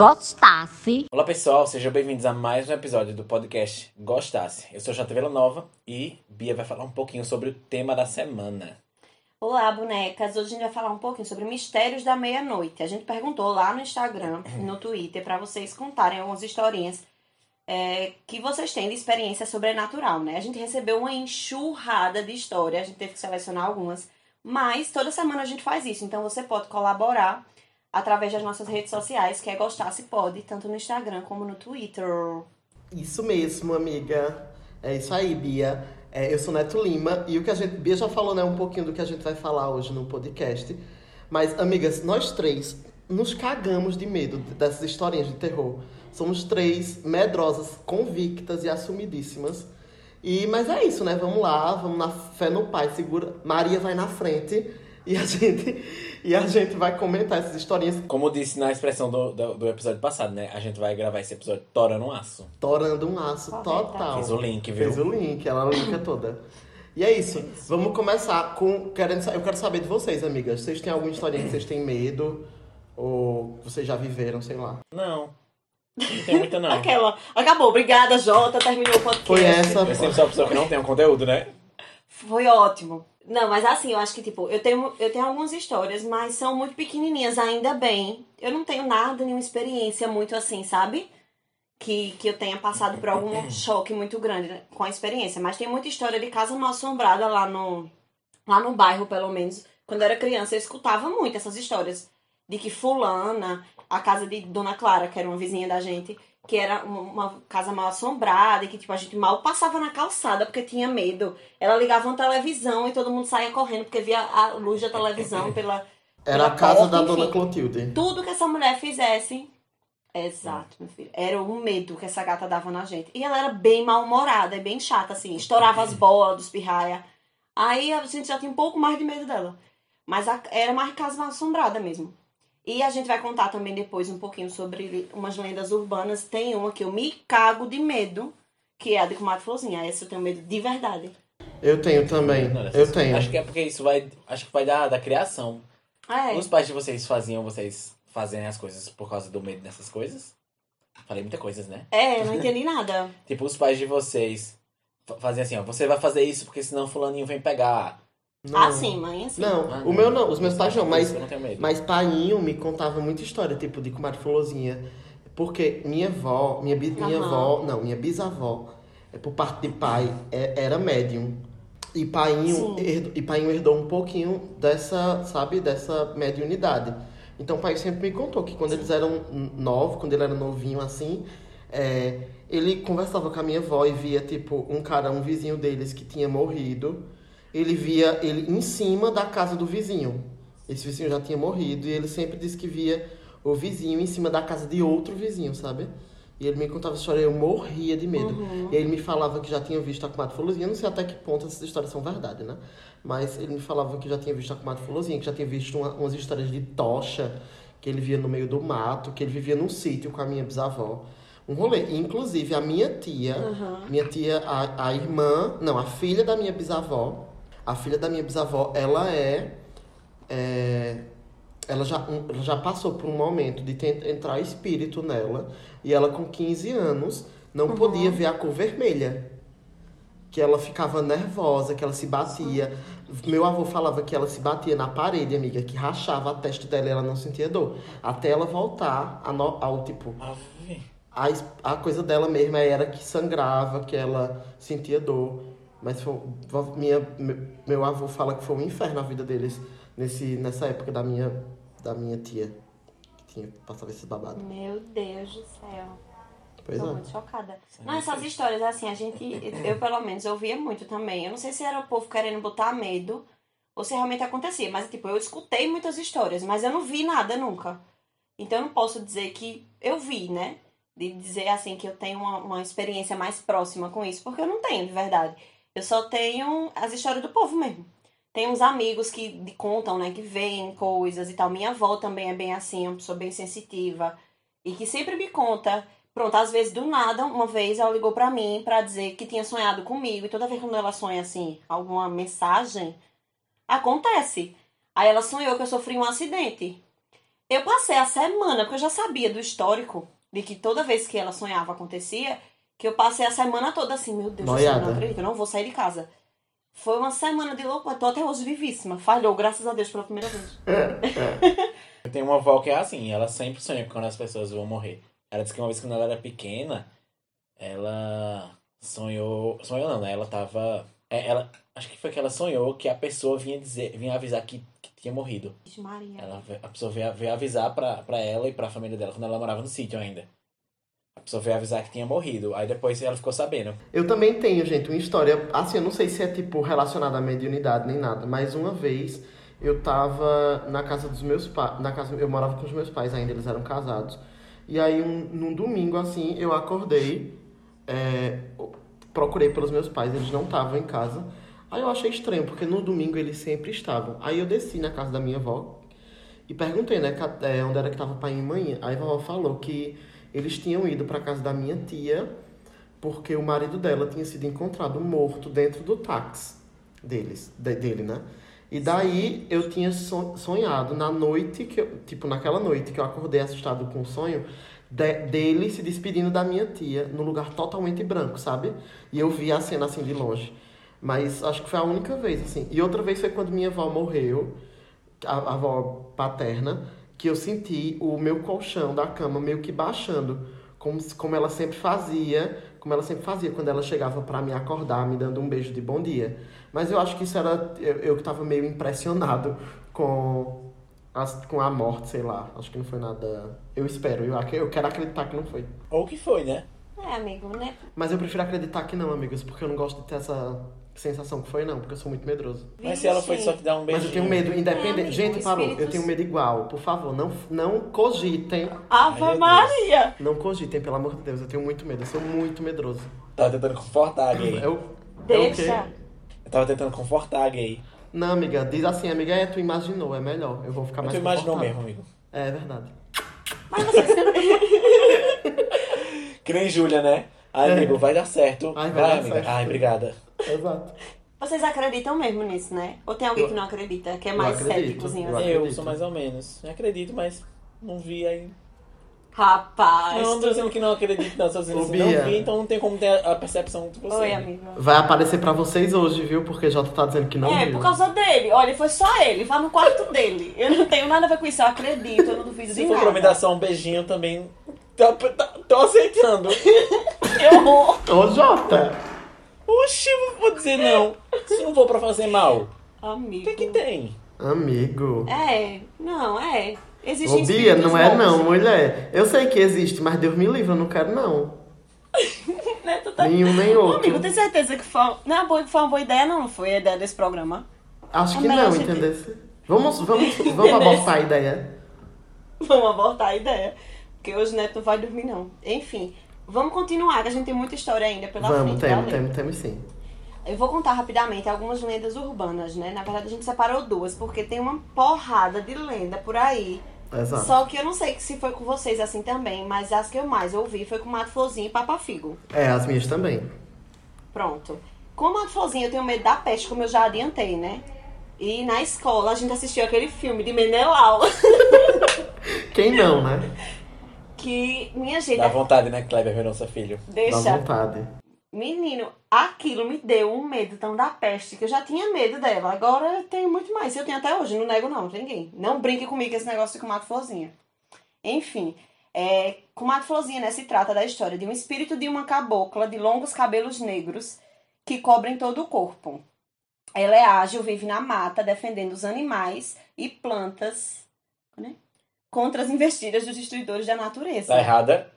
gostasse. Olá pessoal, sejam bem-vindos a mais um episódio do podcast Gostasse. Eu sou Jota Vila Nova e Bia vai falar um pouquinho sobre o tema da semana. Olá, bonecas! Hoje a gente vai falar um pouquinho sobre mistérios da meia-noite. A gente perguntou lá no Instagram e no Twitter para vocês contarem algumas historinhas é, que vocês têm de experiência sobrenatural, né? A gente recebeu uma enxurrada de histórias, a gente teve que selecionar algumas, mas toda semana a gente faz isso, então você pode colaborar através das nossas redes sociais, que é Gostar Se Pode, tanto no Instagram como no Twitter. Isso mesmo, amiga. É isso aí, Bia. É, eu sou Neto Lima e o que a gente. Bia já falou, né, um pouquinho do que a gente vai falar hoje no podcast. Mas, amigas, nós três nos cagamos de medo dessas historinhas de terror. Somos três medrosas, convictas e assumidíssimas. E, mas é isso, né? Vamos lá, vamos na fé no Pai, segura. Maria vai na frente e a gente, e a gente vai comentar essas historinhas. Como eu disse na expressão do, do, do episódio passado, né? A gente vai gravar esse episódio torando um aço. Torando um aço total. Fiz o link, viu? Fez o link, ela linka toda. E é isso. Vamos começar com. Querendo, eu quero saber de vocês, amigas. Vocês têm alguma historinha que vocês têm medo? Ou vocês já viveram, sei lá. Não. Não tem muita não. Aquela. Acabou, obrigada, Jota, terminou o podcast. Foi essa. Eu sempre sou a pessoa que não tem um conteúdo, né? Foi ótimo. Não, mas assim, eu acho que, tipo, eu tenho, eu tenho algumas histórias, mas são muito pequenininhas, ainda bem. Eu não tenho nada, nenhuma experiência muito assim, sabe? Que, que eu tenha passado por algum choque muito grande né, com a experiência. Mas tem muita história de casa mal assombrada lá no, lá no bairro, pelo menos. Quando eu era criança, eu escutava muito essas histórias. De que fulana, a casa de Dona Clara, que era uma vizinha da gente, que era uma, casa mal assombrada, e que, tipo, a gente mal passava na calçada porque tinha medo. Ela ligava uma televisão e todo mundo saía correndo porque via a luz da televisão pela. Era a casa porta, da dona enfim. Clotilde. Tudo que essa mulher fizesse. Exato, meu filho. Era um medo que essa gata dava na gente. E ela era bem mal-humorada e bem chata, assim. Estourava as bolas dos pirraia. Aí a gente já tinha um pouco mais de medo dela. Mas a- era mais casa mal assombrada mesmo. E a gente vai contar também depois um pouquinho sobre umas lendas urbanas. Tem uma que eu me cago de medo, que é a de Comadre Florzinha. Essa eu tenho medo de verdade. Eu tenho também. Não, Eu tenho. Acho que é porque isso vai. Acho que vai da, da criação. É. Os pais de vocês faziam vocês fazerem as coisas por causa do medo dessas coisas? Falei muitas coisas, né? É, não entendi nada. Tipo, os pais de vocês fa- faziam assim, ó, você vai fazer isso porque senão fulaninho vem pegar. Não. Ah, sim, mãe, assim. Não, Ah, o meu não, os meus pais não, mas não. Mas painho me contava muita história, tipo, de comadre Florzinha. Porque minha avó, minha, bi- minha avó, não, minha bisavó, é, por parte de pai, é- era médium. E painho, Sim. herdou, e painho herdou um pouquinho dessa, sabe, dessa mediunidade. Então o pai sempre me contou que quando eles eram novos, quando ele era novinho assim, é, ele conversava com a minha avó e via, tipo, um cara, um vizinho deles que tinha morrido. Ele via ele em cima da casa do vizinho. Esse vizinho já tinha morrido e ele sempre disse que via o vizinho em cima da casa de outro vizinho, sabe? E ele me contava essa história e eu morria de medo. E ele me falava que já tinha visto a comadre Fulozinha. Eu não sei até que ponto essas histórias são verdade, né? Mas ele me falava que já tinha visto a comadre Fulozinha, que já tinha visto uma- umas histórias de tocha que ele via no meio do mato, que ele vivia num sítio com a minha bisavó. Um rolê. E, Inclusive, a minha tia, minha tia, a, a irmã, não, a filha da minha bisavó, a filha da minha bisavó, ela é. é, ela, já, ela já passou por um momento de entrar espírito nela. E ela, com 15 anos, não podia ver a cor vermelha. Que ela ficava nervosa, que ela se batia. Meu avô falava que ela se batia na parede, amiga, que rachava a testa dela e ela não sentia dor. Até ela voltar a no- ao tipo. A, a coisa dela mesma era que sangrava, que ela sentia dor. Mas foi, minha, me- meu avô fala que foi um inferno a vida deles nesse, nessa época da minha, da minha tia. Que tinha, passava esses babados. Meu Deus do céu. Pois Tô é. muito chocada. Não, essas histórias, assim, a gente. Eu, pelo menos, ouvia muito também. Eu não sei se era o povo querendo botar medo ou se realmente acontecia. Mas, tipo, eu escutei muitas histórias, mas eu não vi nada nunca. Então, eu não posso dizer que eu vi, né? De dizer, assim, que eu tenho uma, uma experiência mais próxima com isso, porque eu não tenho, de verdade. Eu só tenho as histórias do povo mesmo. Tem uns amigos que contam, né, que veem coisas e tal. Minha avó também é bem assim, uma pessoa bem sensitiva. E que sempre me conta Pronto, às vezes do nada, uma vez ela ligou pra mim pra dizer que tinha sonhado comigo. E toda vez quando ela sonha assim, alguma mensagem, acontece. Aí ela sonhou que eu sofri um acidente. Eu passei a semana, porque eu já sabia do histórico, de que toda vez que ela sonhava acontecia, que eu passei a semana toda assim, meu Deus, eu não acredito, eu não vou sair de casa. Foi uma semana de loucura, tô até hoje vivíssima. Falhou, graças a Deus, pela primeira vez. Eu tenho uma avó que é assim, ela sempre sonha quando as pessoas vão morrer. Ela disse que uma vez quando ela era pequena, ela sonhou. Sonhou não, né? Ela tava. é, Ela, acho que foi que ela sonhou que a pessoa vinha dizer, vinha avisar que, que tinha morrido. Maria. Ela, a pessoa veio, veio avisar pra, pra ela e pra família dela quando ela morava no sítio ainda. A pessoa veio avisar que tinha morrido. Aí depois ela ficou sabendo. Eu também tenho, gente, uma história. Assim, eu não sei se é tipo relacionada à mediunidade nem nada, mas uma vez eu tava na casa dos meus pais. Na casa, eu morava com os meus pais ainda, eles eram casados. E aí, um, num domingo, assim, eu acordei, é, procurei pelos meus pais, eles não estavam em casa. Aí eu achei estranho, porque no domingo eles sempre estavam. Aí eu desci na casa da minha avó e perguntei, né, é, onde era que tava pai e mãe. Aí a vovó falou que eles tinham ido pra casa da minha tia porque o marido dela tinha sido encontrado morto dentro do táxi deles, de- dele, né? E daí eu tinha son- sonhado na noite que eu, tipo naquela noite que eu acordei assustado com o sonho de- dele se despedindo da minha tia num lugar totalmente branco, sabe? E eu vi a cena assim de longe. Mas acho que foi a única vez assim. E outra vez foi quando minha avó morreu, a, a avó paterna, que eu senti o meu colchão da cama meio que baixando, como, se- como ela sempre fazia, como ela sempre fazia quando ela chegava pra me acordar, me dando um beijo de bom dia. Mas eu acho que isso era eu, que tava meio impressionado com as, com a morte, sei lá. Acho que não foi nada. Eu espero, eu, eu quero acreditar que não foi. Ou que foi, né? É, amigo, né? Mas eu prefiro acreditar que não, amigos, porque eu não gosto de ter essa sensação que foi, não, porque eu sou muito medroso. Mas se ela foi só te dar um Mas beijinho. eu tenho medo, independente. amigo, Gente, parou. Eu espíritos- tenho medo igual. Por favor, não, não cogitem. Ave. Maria! Não cogitem, pelo amor de Deus. Eu tenho muito medo. Eu sou muito medroso. Tava tentando confortar a gay. Eu, Deixa. É o quê? Eu tava tentando confortar a gay. Não, amiga, diz assim, amiga, é, tu imaginou, é melhor. Eu vou ficar Mas mais tu imaginou mesmo, amigo. É verdade. Mas vocês... Que nem Júlia, né? Ai, É. amigo, vai dar certo. Ai, vai vai, dar amiga. certo. Ai, obrigada. Exato. vocês acreditam mesmo nisso, né? Ou tem alguém Eu- que não acredita, que é eu mais céticozinho eu assim? Eu sou mais ou menos. Eu acredito, mas não vi aí. Rapaz. Não, não tô dizendo que não acredito, não. Tô dizendo Ô, assim, não vi, então não tem como ter a percepção de você. Oi, amigo. Vai aparecer pra vocês hoje, viu? Porque Jota tá dizendo que não é, viu. por causa dele. Olha, foi só ele. Vá no quarto dele. Eu não tenho nada a ver com isso. Eu acredito, eu não duvido de Se for nada. pra me dar só um beijinho também, tô, tô, tô aceitando. Que horror. Ô, Jota! Oxi, eu vou dizer não. Se não for pra fazer mal, o Amigo. que que tem? Amigo. É, não, é. Existem Ô, Bia, não é bons. não, mulher. Eu sei que existe, mas Deus me livre, eu não quero não. Né, tá- Nenhum nem outro. Amigo, tem certeza que foi, não é foi uma boa ideia, não? Não foi a ideia desse programa? Acho que É não, gente- entendeu? Vamos, vamos, vamos abortar a ideia. Vamos abortar a ideia. Porque hoje o Neto não vai dormir, não. Enfim, vamos continuar, que a gente tem muita história ainda pela Vamos, frente. temos, valeu. temos, temos sim. Eu vou contar rapidamente algumas lendas urbanas, né? Na verdade, a gente separou duas, porque tem uma porrada de lenda por aí. Exato. Só que eu não sei se foi com vocês assim também, mas as que eu mais ouvi foi com Mato Florzinho e Papa Figo. É, as minhas também. Pronto. Com o Mato Florzinho eu tenho medo da peste, como eu já adiantei, né? E na escola a gente assistiu aquele filme de Menelau. Quem não, né? que, minha gente, Dá vontade, né, Kleber, ver nosso filho. Dá deixa. vontade. Menino, aquilo me deu um medo tão da peste que eu já tinha medo dela. Agora eu tenho muito mais. Eu tenho até hoje, não nego não, ninguém. Não brinque comigo com esse negócio de Mato Florzinha. Enfim, é, com Mato Florzinha, né, se trata da história de um espírito de uma cabocla de longos cabelos negros que cobrem todo o corpo. Ela é ágil, vive na mata, defendendo os animais e plantas contra as investidas dos destruidores da natureza. Tá errada?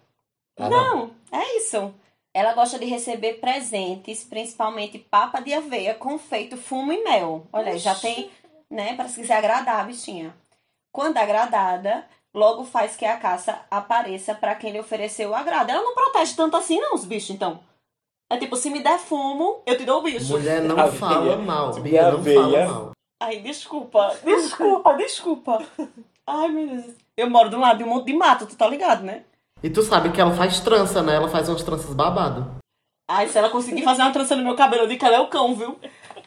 Ah, Não, é isso. Ela gosta de receber presentes, principalmente papa de aveia, confeito, fumo e mel. Olha, aí, já tem, né, para se quiser agradar a bichinha. Quando agradada, logo faz que a caça apareça para quem lhe ofereceu o agrado. Ela não protege tanto assim, não, os bichos, então. É tipo, se me der fumo, eu te dou o bicho. Mulher não Aveia. fala mal. Bia não aveia. fala mal. Ai, desculpa, desculpa, desculpa. Ai, meu Deus. Eu moro do lado de um monte de mato, tu tá ligado, né? E tu sabe que ela faz trança, né? Ela faz umas tranças babado. Ai, se ela conseguir fazer uma trança no meu cabelo, eu digo que ela é o cão, viu?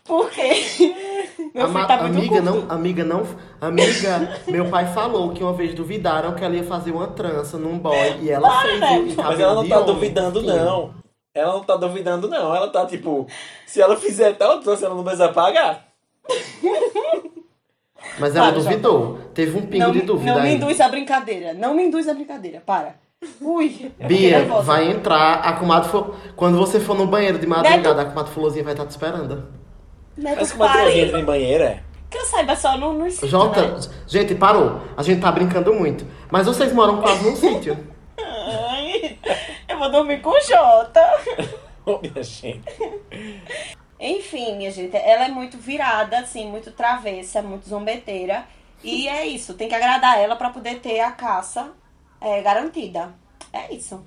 Porque Meu filho tá muito amiga, curto. não, amiga, não. Amiga, meu pai falou que uma vez duvidaram que ela ia fazer uma trança num boy e ela fez. né? Mas ela não tá homem. duvidando, não. Ela não tá duvidando, não. Ela tá tipo, se ela fizer tal troço, ela não precisa pagar. Mas ela Para, duvidou. Teve um pingo Não, de me- dúvida não me aí. induz a brincadeira. Não me induz a brincadeira. Para. Ui. Bia, vai entrar, a comadre for... Quando você for no banheiro de madrugada, a comadre Fulozinha vai estar te esperando. Neto, Mas criança entra em banheira, é? Que eu saiba só no, no sítio, Jota, né? gente, parou. A gente tá brincando muito. Mas vocês moram quase num sítio. Ai, eu vou dormir com o Jota. Ô, minha gente. Enfim, minha gente, ela é muito virada, assim, muito travessa, muito zombeteira. E é isso, tem que agradar ela pra poder ter a caça é, garantida. É isso.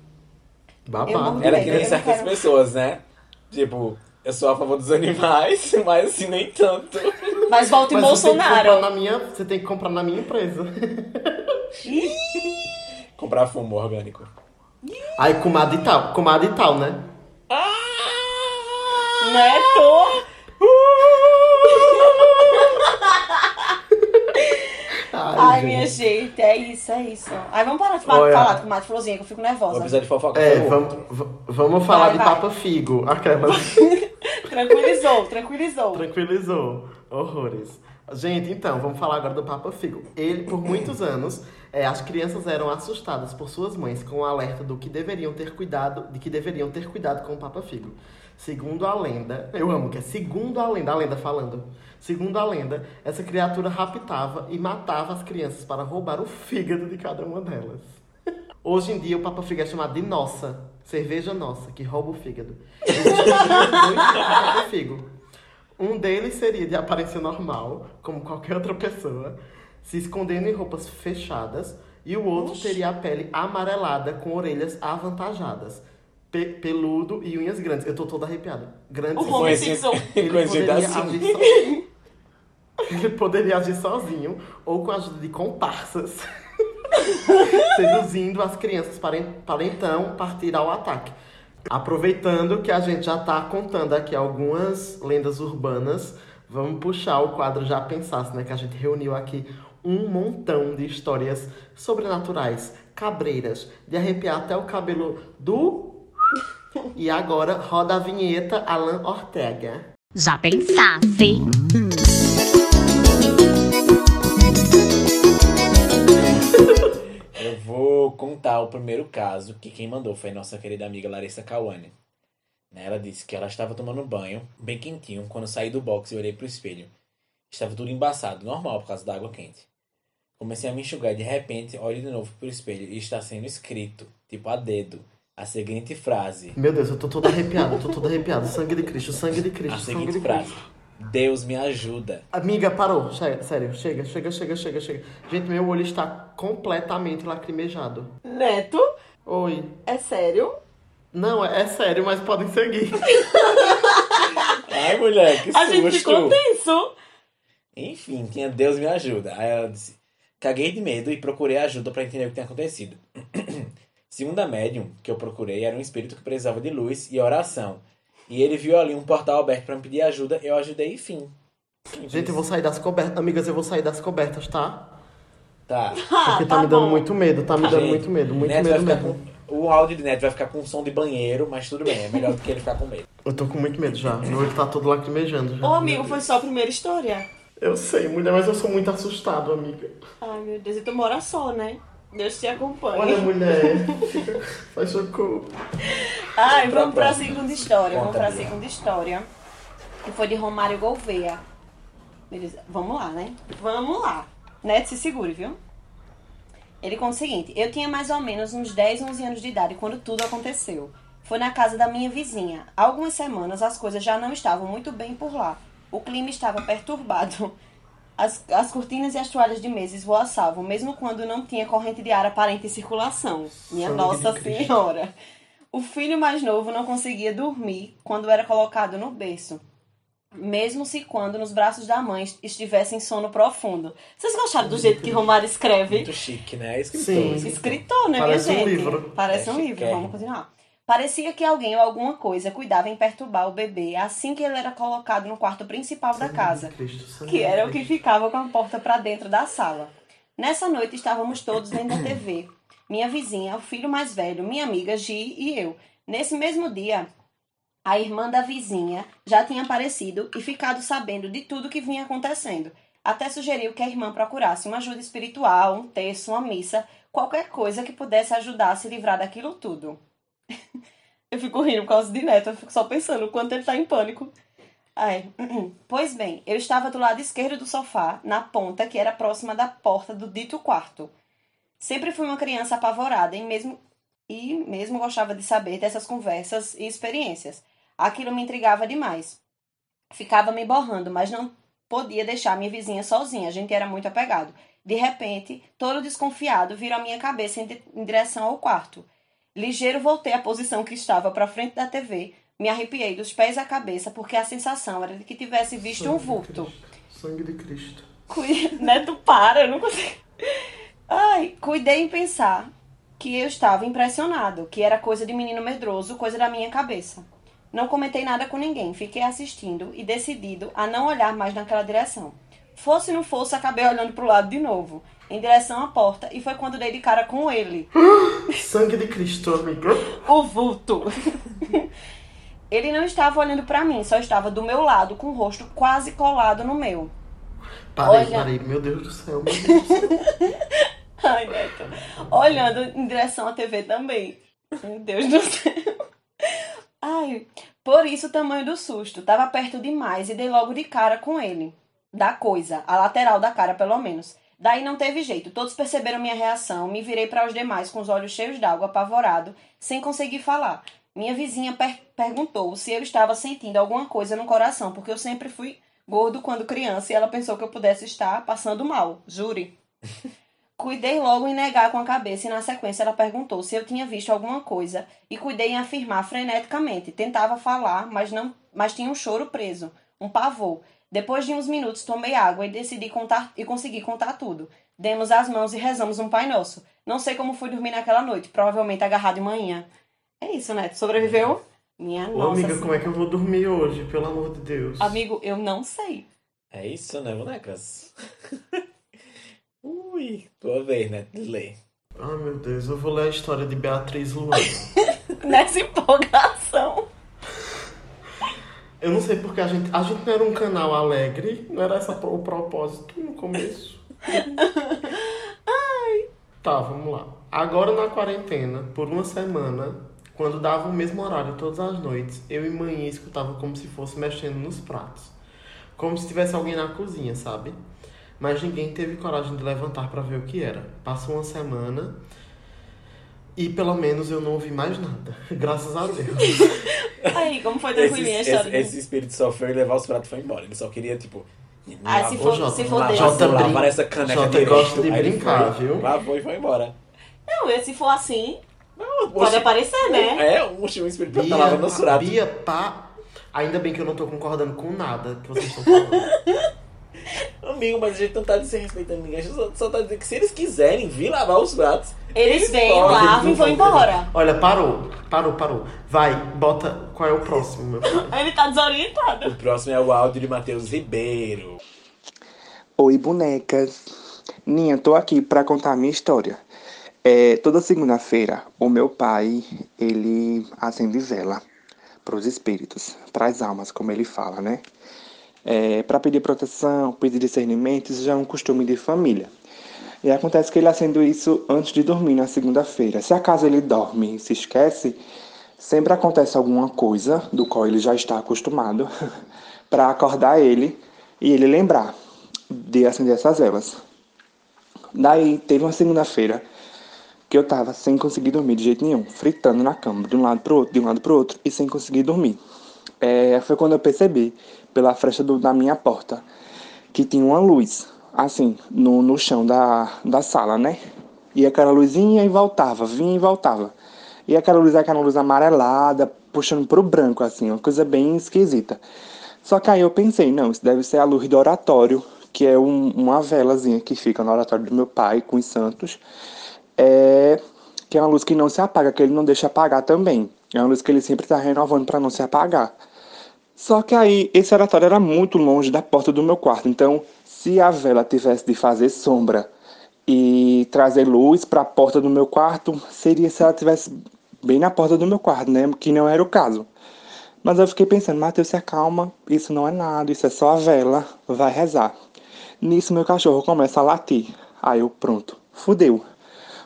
Babado. Ela é que nem não certas quero- pessoas, né? Tipo, eu sou a favor dos animais, mas assim, nem tanto. Mas volta em Bolsonaro. na minha, você tem que comprar na minha empresa. Comprar fumo orgânico. Aí, comadre e tal. Comadre e tal, né? Neto! Ai, minha gente, é isso, é isso. Aí vamos parar de falar, Olha. falar com Mato Florzinha, que eu fico nervosa. episódio de fofoca É, vamos, vamos falar Vai, de vai. Papa Figo. Aquelas. Tranquilizou, tranquilizou. Tranquilizou. Horrores. Gente, então, vamos falar agora do Papa Figo. Ele, por muitos anos, é, as crianças eram assustadas por suas mães com o alerta do que deveriam ter cuidado, de que deveriam ter cuidado com o Papa Figo. Segundo a lenda, eu amo que é segundo a lenda, a lenda falando. Segundo a lenda, essa criatura raptava e matava as crianças para roubar o fígado de cada uma delas. Hoje em dia, o Papa Figo é chamado de Nossa, cerveja nossa, que rouba o fígado. Dois Figo. Um deles seria de aparência normal, como qualquer outra pessoa, se escondendo em roupas fechadas, e o outro teria a pele amarelada com orelhas avantajadas, pe- peludo e unhas grandes. Eu tô toda arrepiada. Grandes O e Homer Simpson. ele poderia, assim. agir so... ele poderia agir sozinho ou com a ajuda de comparsas, seduzindo as crianças para, para então partir ao ataque. Aproveitando que a gente já está contando aqui algumas lendas urbanas, vamos puxar o quadro Já Pensasse, né? Que a gente reuniu aqui um montão de histórias sobrenaturais, cabreiras, de arrepiar até o cabelo do. E agora roda a vinheta Alan Ortega. Já pensasse? Eu vou contar o primeiro caso, que quem mandou foi a nossa querida amiga Larissa Kawane. Né, Ela disse que ela estava tomando banho, bem quentinho, quando saí do box e olhei pro espelho. Estava tudo embaçado, normal por causa da água quente. Comecei a me enxugar e de repente olho de novo pro espelho e está sendo escrito, tipo a dedo, a seguinte frase. Meu Deus, eu tô toda arrepiada, eu tô toda arrepiada. Sangue de Cristo, sangue de Cristo, A sangue seguinte de frase. Cristo. Deus me ajuda. Amiga, parou. Chega, sério, chega, chega, chega, chega, chega. Gente, meu olho está completamente lacrimejado. Neto, Oi. é sério? Não, é, é sério, mas podem seguir. Ai, mulher, que A gente susto. ficou tenso. Enfim, tinha Deus me ajuda. Aí ela disse: Caguei de medo e procurei ajuda pra entender o que tinha acontecido. Segundo a médium que eu procurei, era um espírito que precisava de luz e oração. E ele viu ali um portal aberto pra me pedir ajuda, eu ajudei e fim. Simples. Gente, eu vou sair das cobertas. Amigas, eu vou sair das cobertas, tá? Tá. Ah, Porque tá, tá me dando bom. muito medo, tá me dando Gente, muito medo, muito Neto medo vai ficar mesmo. com- O áudio de Neto vai ficar com som de banheiro, mas tudo bem, é melhor do que ele ficar com medo. Eu tô com muito medo já. Meu olho tá todo lacrimejando já. Ô, amigo, foi só a primeira história. Eu sei, mulher, mas eu sou muito assustado, amiga. Ai, meu Deus, e tu mora só, né? Deus te acompanhe. Olha, mulher. Faz socorro. Ai, Pra vamos pra próxima. segunda história. Vamos Conta, pra Bia. segunda história. Que foi de Romário Gouveia. Beleza, vamos lá, né? Vamos lá. Neto, se segure, viu? Ele conta o seguinte: Eu tinha mais ou menos uns 10, 11 anos de idade quando tudo aconteceu. Foi na casa da minha vizinha. Há algumas semanas as coisas já não estavam muito bem por lá. O clima estava perturbado. As, as cortinas e as toalhas de mesa esvoaçavam, mesmo quando não tinha corrente de ar aparente em circulação. Minha Nossa. Senhora! O filho mais novo não conseguia dormir quando era colocado no berço. Mesmo se quando nos braços da mãe estivesse em sono profundo. Vocês gostaram do jeito que Romário escreve? Muito chique, né? Escritor. Sim. escritor. Né, Parece um minha gente? livro. Parece É um livro. Vamos continuar. Parecia que alguém ou alguma coisa cuidava em perturbar o bebê assim que ele era colocado no quarto principal da casa, que era o que ficava com a porta para dentro da sala. Nessa noite estávamos todos vendo a TV. Minha vizinha, o filho mais velho, minha amiga Gi e eu. Nesse mesmo dia, a irmã da vizinha já tinha aparecido e ficado sabendo de tudo que vinha acontecendo. Até sugeriu que a irmã procurasse uma ajuda espiritual, um terço, uma missa, qualquer coisa que pudesse ajudar a se livrar daquilo tudo. Eu fico rindo por causa de Neto, eu fico só pensando o quanto ele tá em pânico. Ai. Pois bem, eu estava do lado esquerdo do sofá, na ponta que era próxima da porta do dito quarto. Sempre fui uma criança apavorada e mesmo, e mesmo gostava de saber dessas conversas e experiências. Aquilo me intrigava demais. Ficava me borrando, mas não podia deixar minha vizinha sozinha, a gente era muito apegado. De repente, todo desconfiado, virou a minha cabeça em direção ao quarto. Ligeiro voltei à posição que estava para frente da TV. Me arrepiei dos pés à cabeça porque a sensação era de que tivesse visto um Sangue de vulto. Cristo, Sangue de Cristo. Neto, para, eu não consigo. Ai, cuidei em pensar que eu estava impressionado, que era coisa de menino medroso, coisa da minha cabeça. Não comentei nada com ninguém, fiquei assistindo e decidido a não olhar mais naquela direção. Fosse não fosse, acabei olhando pro lado de novo, em direção à porta, e foi quando dei de cara com ele, Sangue de Cristo, amiga. o vulto. ele não estava olhando pra mim, só estava do meu lado, com o rosto quase colado no meu. Parei, Olha. parei. Meu Deus do céu, meu Deus do céu. Ai, Neto. Olhando em direção à TV também. Meu Deus do céu. Ai, por isso o tamanho do susto. Tava perto demais e dei logo de cara com ele. Da coisa, a lateral da cara, pelo menos. Daí não teve jeito. Todos perceberam minha reação. Me virei para os demais com os olhos cheios d'água, apavorado, sem conseguir falar. Minha vizinha per- perguntou se eu estava sentindo alguma coisa no coração, porque eu sempre fui gordo quando criança e ela pensou que eu pudesse estar passando mal. Jure. Cuidei logo em negar com a cabeça e na sequência ela perguntou se eu tinha visto alguma coisa e cuidei em afirmar freneticamente. Tentava falar, mas não, mas tinha um choro preso, um pavor. Depois de uns minutos tomei água e decidi contar e consegui contar tudo. Demos as mãos e rezamos um Pai Nosso. Não sei como fui dormir naquela noite, provavelmente agarrado de manhã. É isso, né? Sobreviveu? Minha Ô, nossa. amiga, como é que eu vou dormir hoje? Pelo amor de Deus. Amigo, eu não sei. É isso, né, bonecas? Ui, tua vez, né, de ler. Ai, meu Deus, eu vou ler a história de Beatriz Luana. Nessa empolgação. Eu não sei porque a gente, a gente não era um canal alegre, não era esse o propósito no começo. Tá, vamos lá. Agora na quarentena, por uma semana, quando dava o mesmo horário todas as noites, eu e mãe escutava como se fosse mexendo nos pratos. Como se tivesse alguém na cozinha, sabe? Mas ninguém teve coragem de levantar pra ver o que era. Passou uma semana e pelo menos eu não ouvi mais nada. Graças a Deus. Aí, como foi Esse, tranquilinha a história? esse, esse espírito só foi levar os pratos e foi embora. Ele só queria, tipo. Ah, se for, Jota, se for lavar, desse. Jota, lavar essa caneca Jota gosta de brincar, foi, viu? Lavou e foi embora. Não, se for assim, Não, pode oxe, aparecer, né? É, um, um espírito Bia, tá lavando os pratos. Bia, pá. Ainda bem que eu não tô concordando com nada que vocês estão falando. Amigo, mas a gente não tá desrespeitando ninguém. A gente só, só tá dizendo que se eles quiserem vir lavar os pratos, Eles vêm, lavam e vão embora. Olha, parou. Parou, parou. Vai, bota. Qual é o próximo, meu pai? Ele tá desorientado. O próximo é o áudio de Matheus Ribeiro. Oi, bonecas. Ninha, tô aqui pra contar a minha história. É, toda segunda-feira, o meu pai, ele acende vela pros espíritos, pras almas, como ele fala, né? É, para pedir proteção, pedir discernimento, isso já é um costume de família. E acontece que ele acende isso antes de dormir na segunda-feira. Se acaso ele dorme e se esquece, sempre acontece alguma coisa do qual ele já está acostumado para acordar ele e ele lembrar de acender essas velas. Daí teve uma segunda-feira que eu tava sem conseguir dormir de jeito nenhum, fritando na cama, de um lado pro outro, de um lado pro outro e sem conseguir dormir. É, foi quando eu percebi, pela fresta do- da minha porta, que tinha uma luz, assim, no, no chão da, da sala, né? E aquela luzinha e voltava, vinha e voltava. E aquela luz aquela luz amarelada, puxando pro branco, assim, uma coisa bem esquisita. Só que aí eu pensei, não, isso deve ser a luz do oratório, que é um- uma velazinha que fica no oratório do meu pai com os santos. É, que é uma luz que não se apaga, que ele não deixa apagar também. É uma luz que ele sempre está renovando para não se apagar. Só que aí, esse oratório era muito longe da porta do meu quarto. Então, se a vela tivesse de fazer sombra e trazer luz para a porta do meu quarto, seria se ela tivesse bem na porta do meu quarto, né? Que não era o caso. Mas eu fiquei pensando, Matheus, se acalma, isso não é nada, isso é só a vela, vai rezar. Nisso, meu cachorro começa a latir. Aí eu, pronto, fudeu.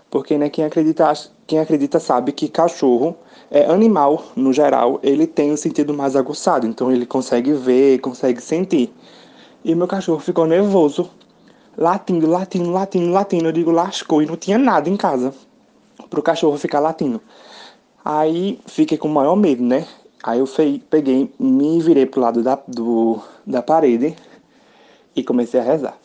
Porque, né, quem acredita, quem acredita sabe que cachorro é animal, no geral, ele tem o sentido mais aguçado, então ele consegue ver, consegue sentir. E meu cachorro ficou nervoso, latindo, latindo, latindo, latindo. Eu digo, lascou e não tinha nada em casa pro cachorro ficar latindo. Aí fiquei com o maior medo, né? Aí eu peguei, me virei pro lado da, do, da parede e comecei a rezar.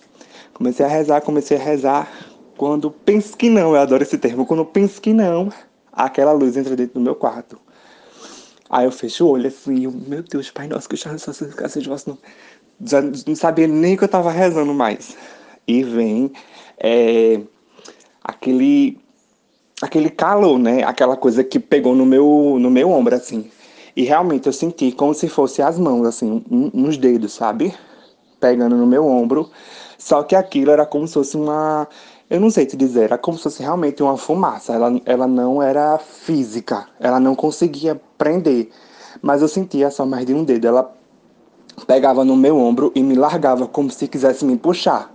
Comecei a rezar, comecei a rezar. Quando penso que não, eu adoro esse termo. Quando penso que não, aquela luz entra dentro do meu quarto. Aí eu fecho o olho assim, eu, meu Deus, Pai Nosso que só se de vosso nome. Já não sabia nem que eu tava rezando mais. E vem é, aquele aquele calor, né? Aquela coisa que pegou no meu no meu ombro assim. E realmente eu senti como se fosse as mãos assim, um, uns dedos, sabe? Pegando no meu ombro. Só que aquilo era como se fosse uma eu não sei te dizer, era como se fosse realmente uma fumaça. Ela, ela não era física, ela não conseguia prender. Mas eu sentia só mais de um dedo. Ela pegava no meu ombro e me largava como se quisesse me puxar.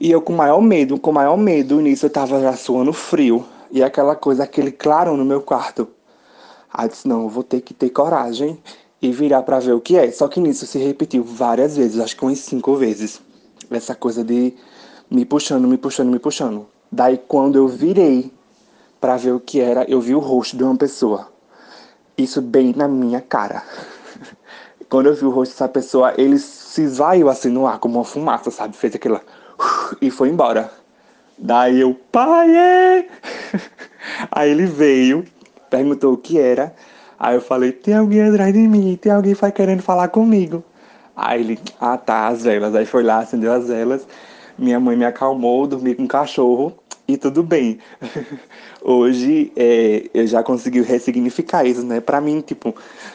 E eu com maior medo, com maior medo, nisso eu tava já suando frio. E aquela coisa, aquele clarão no meu quarto. Aí disse, não, eu vou ter que ter coragem e virar para ver o que é. Só que nisso se repetiu várias vezes, acho que umas cinco vezes. Essa coisa de me puxando, me puxando, me puxando. Daí quando eu virei para ver o que era, eu vi o rosto de uma pessoa. Isso bem na minha cara. quando eu vi o rosto dessa pessoa, ele se esvaiu assim no ar como uma fumaça, sabe? Fez aquela e foi embora. Daí eu, pai! É? Aí ele veio, perguntou o que era. Aí eu falei, tem alguém atrás de mim, tem alguém vai querendo falar comigo. Aí ele, ah tá, as velas. Aí foi lá, acendeu as velas. Minha mãe me acalmou, dormi com o cachorro e tudo bem. Hoje é, eu já consegui ressignificar isso, né? Pra mim, tipo,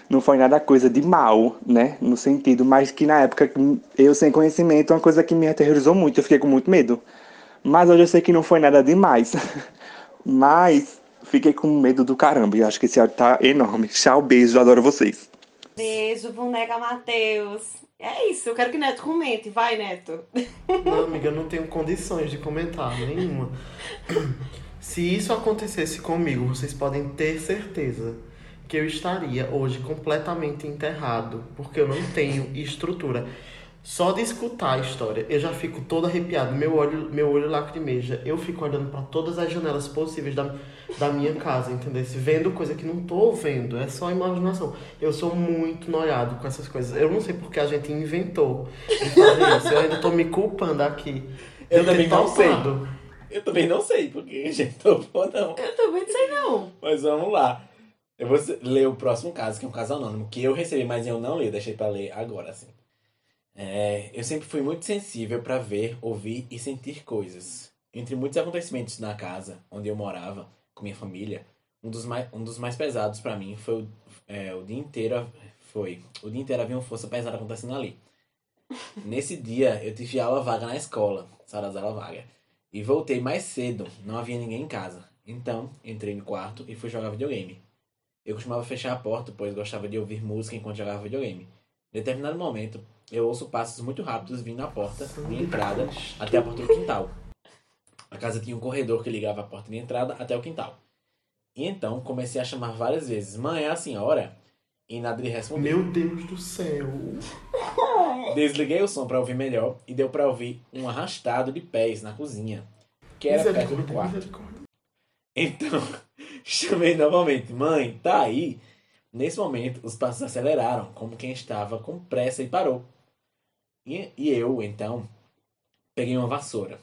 não foi nada coisa de mal, né? No sentido, mas que na época eu sem conhecimento, uma coisa que me aterrorizou muito, eu fiquei com muito medo. Mas hoje eu sei que não foi nada demais. mas fiquei com medo do caramba e acho que esse áudio tá enorme. Tchau, beijo, adoro vocês. Beijo, boneca Matheus. É isso, eu quero que Neto comente. Vai, Neto. Não, amiga, eu não tenho condições de comentar nenhuma. Se isso acontecesse comigo, vocês podem ter certeza que eu estaria hoje completamente enterrado, porque eu não tenho estrutura. Só de escutar a história, eu já fico todo arrepiado, meu olho, meu olho lacrimeja. Eu fico olhando para todas as janelas possíveis da, da minha casa, entendeu? Vendo coisa que não tô vendo, é só imaginação. Eu sou muito noiado com essas coisas. Eu não sei porque a gente inventou de fazer isso. Eu ainda tô me culpando aqui. Eu também não sei. Eu também não sei porque a gente topou, não. Eu também não sei, não. Mas vamos lá. Eu vou ler o próximo caso, que é um caso anônimo, que eu recebi, mas eu não li, deixei para ler agora, assim. É, eu sempre fui muito sensível para ver, ouvir e sentir coisas. Entre muitos acontecimentos na casa onde eu morava com minha família, um dos mais, um dos mais pesados para mim foi o, é, o dia inteiro foi o dia inteiro havia uma força pesada acontecendo ali. Nesse dia eu tive aula vaga na escola, sala de aula vaga, e voltei mais cedo, não havia ninguém em casa. Então entrei no quarto e fui jogar videogame. Eu costumava fechar a porta, pois gostava de ouvir música enquanto jogava videogame. Em determinado momento, eu ouço passos muito rápidos vindo na porta de entrada até a porta do quintal. A casa tinha um corredor que ligava a porta de entrada até o quintal. E então comecei a chamar várias vezes: Mãe, é a senhora? E nada lhe respondeu. Meu Deus do céu! Desliguei o som para ouvir melhor e deu para ouvir um arrastado de pés na cozinha, que era perto do quarto. Então, chamei novamente: Mãe, tá aí? Nesse momento, os passos aceleraram, como quem estava com pressa e parou. E, e eu, então, peguei uma vassoura,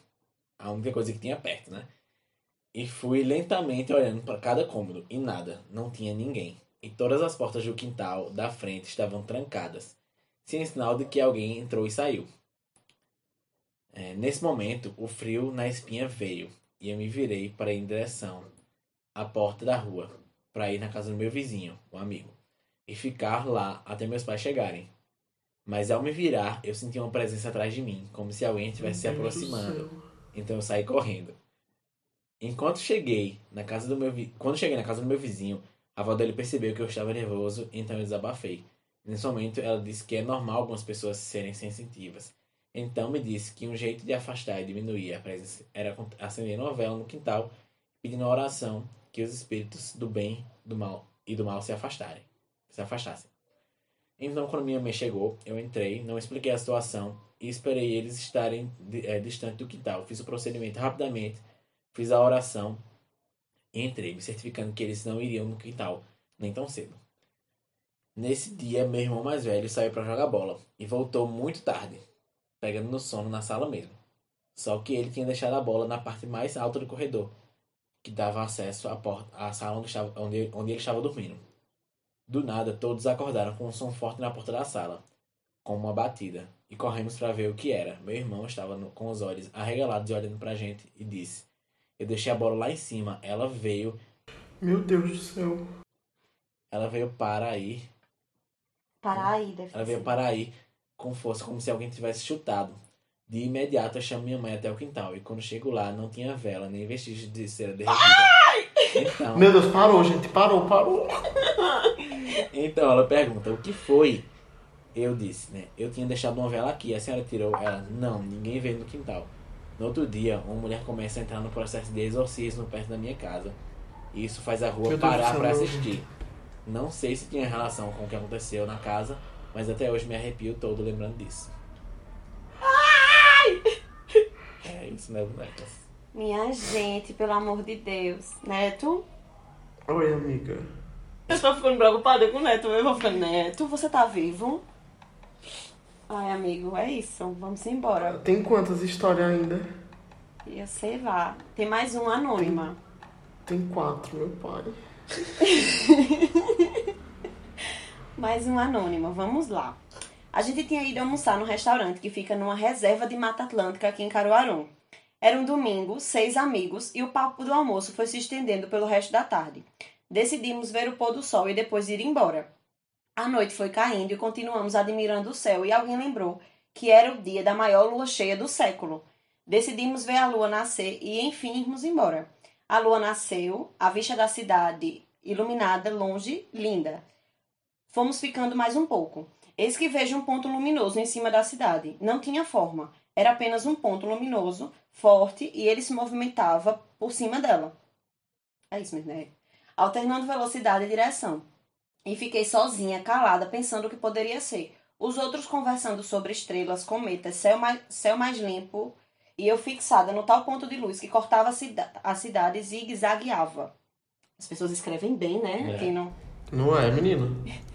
a única coisa que tinha perto, né? E fui lentamente olhando para cada cômodo e nada, não tinha ninguém. E todas as portas do quintal da frente estavam trancadas, sem sinal de que alguém entrou e saiu. É, nesse momento, o frio na espinha veio e eu me virei para ir em direção a porta da rua para ir na casa do meu vizinho, um amigo, e ficar lá até meus pais chegarem. Mas ao me virar, eu senti uma presença atrás de mim, como se alguém estivesse se aproximando. Então eu saí correndo. Enquanto cheguei na casa do meu vi... quando cheguei na casa do meu vizinho, a avó dele percebeu que eu estava nervoso, então eu desabafei. Nesse momento, ela disse que é normal algumas pessoas serem sensitivas. Então me disse que um jeito de afastar e diminuir a presença era acender uma vela no quintal, pedindo uma oração que os espíritos do bem, do mal e do mal se afastarem, se afastassem. Então, quando minha mãe chegou, eu entrei, não expliquei a situação e esperei eles estarem eh, distante do quintal. Fiz o procedimento rapidamente, fiz a oração e entrei, me certificando que eles não iriam no quintal, nem tão cedo. Nesse dia, meu irmão mais velho saiu para jogar bola e voltou muito tarde, pegando no sono na sala mesmo. Só que ele tinha deixado a bola na parte mais alta do corredor, que dava acesso à porta, à sala onde, estava, onde, onde ele estava dormindo. Do nada, todos acordaram com um som forte na porta da sala, como uma batida, e corremos para ver o que era. Meu irmão estava no- com os olhos arregalados e olhando pra gente e disse: Eu deixei a bola lá em cima. Ela veio, Meu Deus do céu. ela veio para aí, Parar aí, deve ela ser. veio para aí com força, como se alguém tivesse chutado. De imediato, eu chamo minha mãe até o quintal, e quando chego lá, não tinha vela, nem vestígio de cera derretida. Então, Meu Deus, parou, gente. Parou, parou. Então ela pergunta, o que foi? Eu disse, né? Eu tinha deixado uma vela aqui, a senhora tirou? Ela, não, ninguém veio no quintal. No outro dia, uma mulher começa a entrar no processo de exorcismo perto da minha casa. E isso faz a rua Meu parar não. assistir. Não sei se tinha relação com o que aconteceu na casa, mas até hoje me arrepio todo lembrando disso. É isso, né, bonecas? Minha gente, pelo amor de Deus. Neto? Oi, amiga. Eu tô ficando preocupada com o Neto. Eu vou ficando, Neto, você tá vivo? Ai, amigo, é isso. Vamos embora. Tem quantas histórias ainda? E sei lá. Tem mais uma anônima. Tem quatro, meu pai. Mais uma anônima, vamos lá. A gente tinha ido almoçar no restaurante que fica numa reserva de Mata Atlântica aqui em Caruaru. Era um domingo, seis amigos, e o papo do almoço foi se estendendo pelo resto da tarde. Decidimos ver o pôr do sol e depois ir embora. A noite foi caindo e continuamos admirando o céu, e alguém lembrou que era o dia da maior lua cheia do século. Decidimos ver a lua nascer e enfim irmos embora. A lua nasceu, a vista da cidade iluminada, longe, linda. Fomos ficando mais um pouco. Eis que vejo um ponto luminoso em cima da cidade. Não tinha forma. Era apenas um ponto luminoso, forte, e ele se movimentava por cima dela. É isso mesmo, né? Alternando velocidade e direção. E fiquei sozinha, calada, pensando o que poderia ser. Os outros conversando sobre estrelas, cometas, céu mais, céu mais limpo, e eu fixada no tal ponto de luz que cortava a, cida a cidade e zigue-zagueava. As pessoas escrevem bem, né? É. Aqui no... Não é, menino?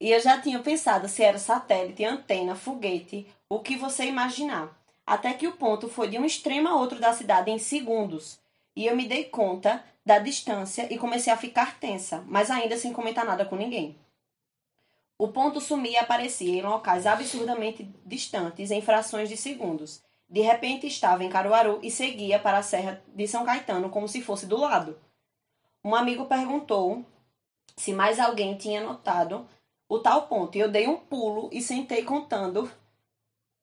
E eu já tinha pensado se era satélite, antena, foguete, o que você imaginar. Até que o ponto foi de um extremo a outro da cidade em segundos. E eu me dei conta da distância e comecei a ficar tensa, mas ainda sem comentar nada com ninguém. O ponto sumia e aparecia em locais absurdamente distantes em frações de segundos. De repente estava em Caruaru e seguia para a Serra de São Caetano como se fosse do lado. Um amigo perguntou se mais alguém tinha notado o tal ponto. E eu dei um pulo e sentei contando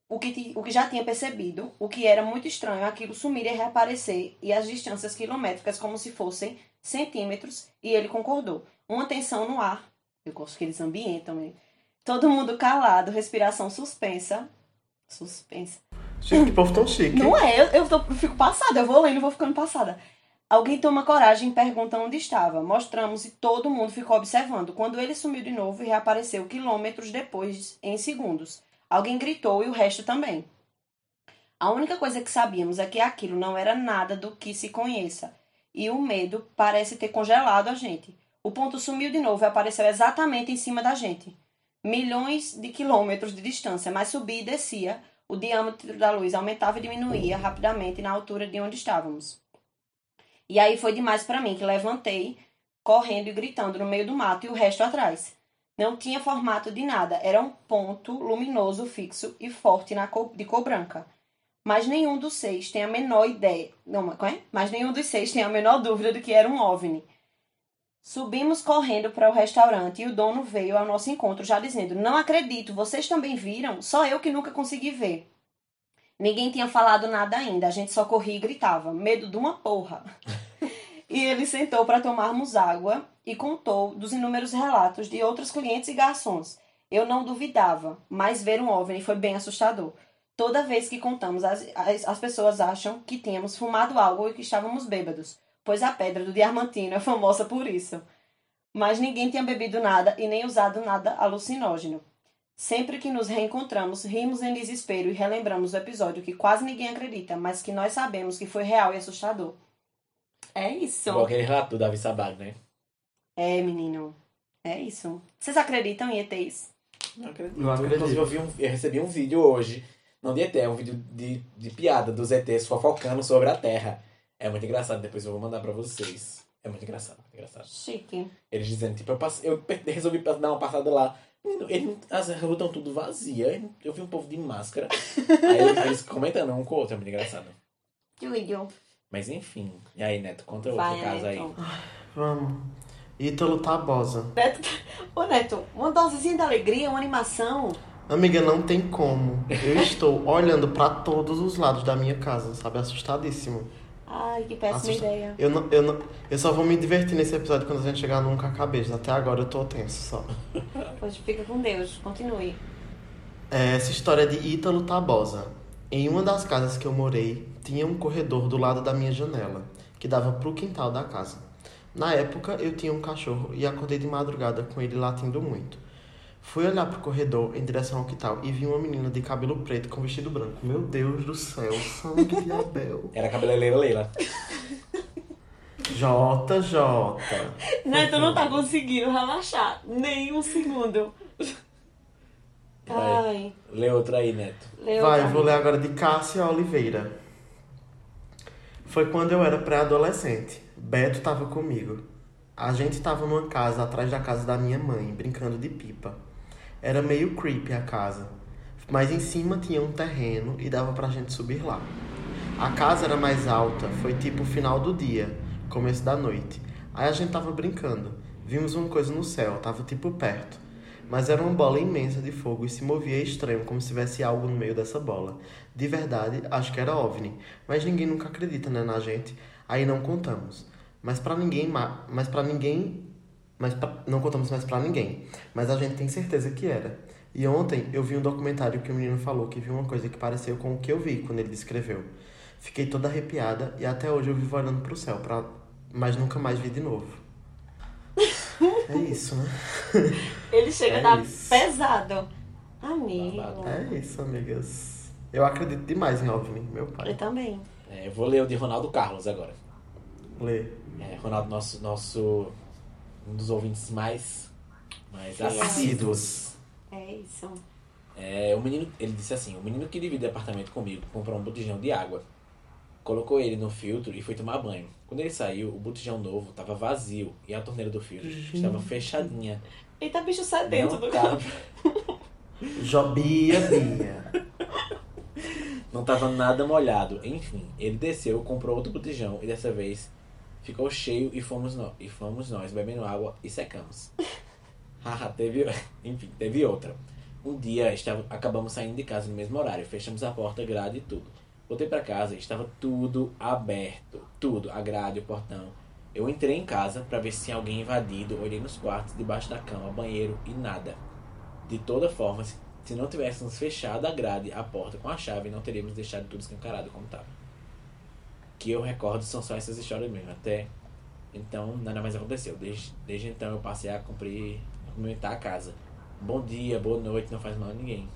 o que, o que já tinha percebido, o que era muito estranho aquilo sumir e reaparecer, e as distâncias quilométricas como se fossem centímetros, e ele concordou. Uma tensão no ar. Eu gosto que eles ambientam, hein? Todo mundo calado, respiração suspensa. Suspensa. Gente, que povo tão chique. Não é, eu, eu, tô- eu fico passada, eu vou lendo e vou ficando passada. Alguém toma coragem e pergunta onde estava. Mostramos e todo mundo ficou observando. Quando ele sumiu de novo e reapareceu quilômetros depois, em segundos. Alguém gritou e o resto também. A única coisa que sabíamos é que aquilo não era nada do que se conheça. E o medo parece ter congelado a gente. O ponto sumiu de novo e apareceu exatamente em cima da gente. Milhões de quilômetros de distância, mas subia e descia. O diâmetro da luz aumentava e diminuía rapidamente na altura de onde estávamos. E aí foi demais para mim, que levantei, correndo e gritando no meio do mato e o resto atrás. Não tinha formato de nada, era um ponto luminoso fixo e forte na cor, de cor branca. Mas nenhum dos seis tem a menor ideia. Não, mas é? Nenhum dos seis tem a menor dúvida de que era um OVNI. Subimos correndo para o restaurante e o dono veio ao nosso encontro já dizendo: Não acredito, vocês também viram? Só eu que nunca consegui ver. Ninguém tinha falado nada ainda, a gente só corria e gritava: Medo de uma porra. e ele sentou para tomarmos água e contou dos inúmeros relatos de outros clientes e garçons. Eu não duvidava, mas ver um OVNI foi bem assustador. Toda vez que contamos, as, as, as pessoas acham que tínhamos fumado algo e que estávamos bêbados, pois a pedra do Diamantino é famosa por isso. Mas ninguém tinha bebido nada e nem usado nada alucinógeno. Sempre que nos reencontramos, rimos em desespero e relembramos o episódio que quase ninguém acredita, mas que nós sabemos que foi real e assustador. É isso. Igual aquele relato do Davi Sabag, né? É, menino. É isso. Vocês acreditam em ETs? Não acredito. Eu acredito. Inclusive, eu, vi um, eu recebi um vídeo hoje, não de ET, é um vídeo de, de piada dos ETs fofocando sobre a Terra. É muito engraçado, depois eu vou mandar pra vocês. É muito engraçado, muito engraçado. Chique. Eles dizendo, tipo, eu, passei, eu resolvi dar uma passada lá. Ele- as ruas estão tudo vazias. Eu vi um povo de máscara. Aí eles, comentando um com o outro, é muito engraçado. Tudo. Mas enfim. E aí, Neto, conta outro Vai, caso aí. Neto. Vamos. Ítalo Tabosa. Neto. Ô, Neto, uma dosezinha de alegria, uma animação. Amiga, não tem como. Eu estou olhando pra todos os lados da minha casa, sabe? Assustadíssimo. Ai, que péssima Assusta- ideia. Eu, não, eu, não, eu só vou me divertir nesse episódio quando a gente chegar num cabeça. Até agora eu tô tenso só. Pois fica com Deus, continue. É essa história de Ítalo Tabosa. Em uma das casas que eu morei, tinha um corredor do lado da minha janela, que dava pro quintal da casa. Na época, eu tinha um cachorro e acordei de madrugada com ele latindo muito. Fui olhar pro corredor em direção ao quintal e vi uma menina de cabelo preto com vestido branco. Meu Deus do céu, sangue de Abel. Era cabeleireira Leila. JJ. Neto não tá conseguindo relaxar nem um segundo. Ai, Lê outro aí, Neto. leu. Vai, outra. vou ler agora de Cássia Oliveira. Foi quando eu era pré-adolescente. Beto tava comigo. A gente tava numa casa atrás da casa da minha mãe, brincando de pipa. Era meio creepy a casa, mas em cima tinha um terreno e dava pra gente subir lá. A casa era mais alta, foi tipo final do dia, começo da noite. Aí a gente tava brincando. Vimos uma coisa no céu, tava tipo perto. Mas era uma bola imensa de fogo e se movia estranho, como se tivesse algo no meio dessa bola. De verdade, acho que era OVNI. Mas ninguém nunca acredita, né, na gente. Aí não contamos. Mas pra ninguém, ma- mas para ninguém, mas pra- não contamos mais pra ninguém. Mas a gente tem certeza que era. E ontem eu vi um documentário que o menino falou que viu uma coisa que pareceu com o que eu vi quando ele descreveu. Fiquei toda arrepiada e até hoje eu vivo olhando pro céu, pra... mas nunca mais vi de novo. É isso, né? Ele chega É a dar isso. pesado. Amigo. É isso, amigas. Eu acredito demais em OVNI, meu Eu pai. também. É, eu vou ler o de Ronaldo Carlos agora. Lê. É, Ronaldo, nosso, nosso. Um dos ouvintes mais. mais assíduos. É isso. É, o menino, ele disse assim: o menino que divide apartamento comigo comprou um botijão de água, colocou ele no filtro e foi tomar banho. Quando ele saiu, o botijão novo estava vazio e a torneira do filtro estava fechadinha. Eita, bicho sedento Não do tava, Jobia Bia. não tava nada molhado. Enfim, ele desceu, comprou outro botijão e dessa vez ficou cheio e fomos, nós, e fomos nós bebendo água e secamos. Haha, teve, enfim, teve outra. Um dia estava, acabamos saindo de casa no mesmo horário, fechamos a porta, grade e tudo. Voltei pra casa e estava tudo aberto, tudo, a grade, o portão. Eu entrei em casa pra ver se tinha alguém invadido, olhei nos quartos, debaixo da cama, banheiro e nada. De toda forma, se, se não tivéssemos fechado a grade, a porta com a chave, não teríamos deixado tudo escancarado como estava. Que eu recordo são só essas histórias mesmo. Até então, nada mais aconteceu. Desde, desde então, eu passei a cumprir, a cumprimentar a casa. Bom dia, boa noite, não faz mal a ninguém.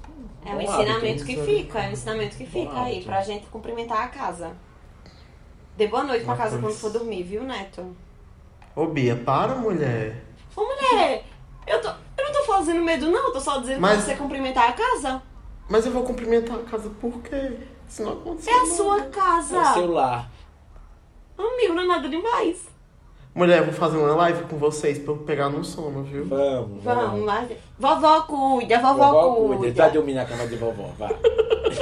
É o Bom ensinamento hábito, que isso fica, é o ensinamento que fica aí, pra gente cumprimentar a casa. Dê boa noite pra casa quando for dormir, viu, Neto? Ô Bia, para, mulher. Ô, mulher, eu, tô, eu não tô fazendo medo, não, eu tô só dizendo Mas- pra você cumprimentar a casa. Mas eu vou cumprimentar a casa por quê? Isso não aconteceu. É a não. sua É o casa. celular. Amigo, não é nada demais. Mulher, eu vou fazer uma live com vocês pra eu pegar no sono, viu? Vamos, Vamos lá. Vovó cuida, vovó, Vovó cuida. cuida. Vai dormir na cama de vovó, vai.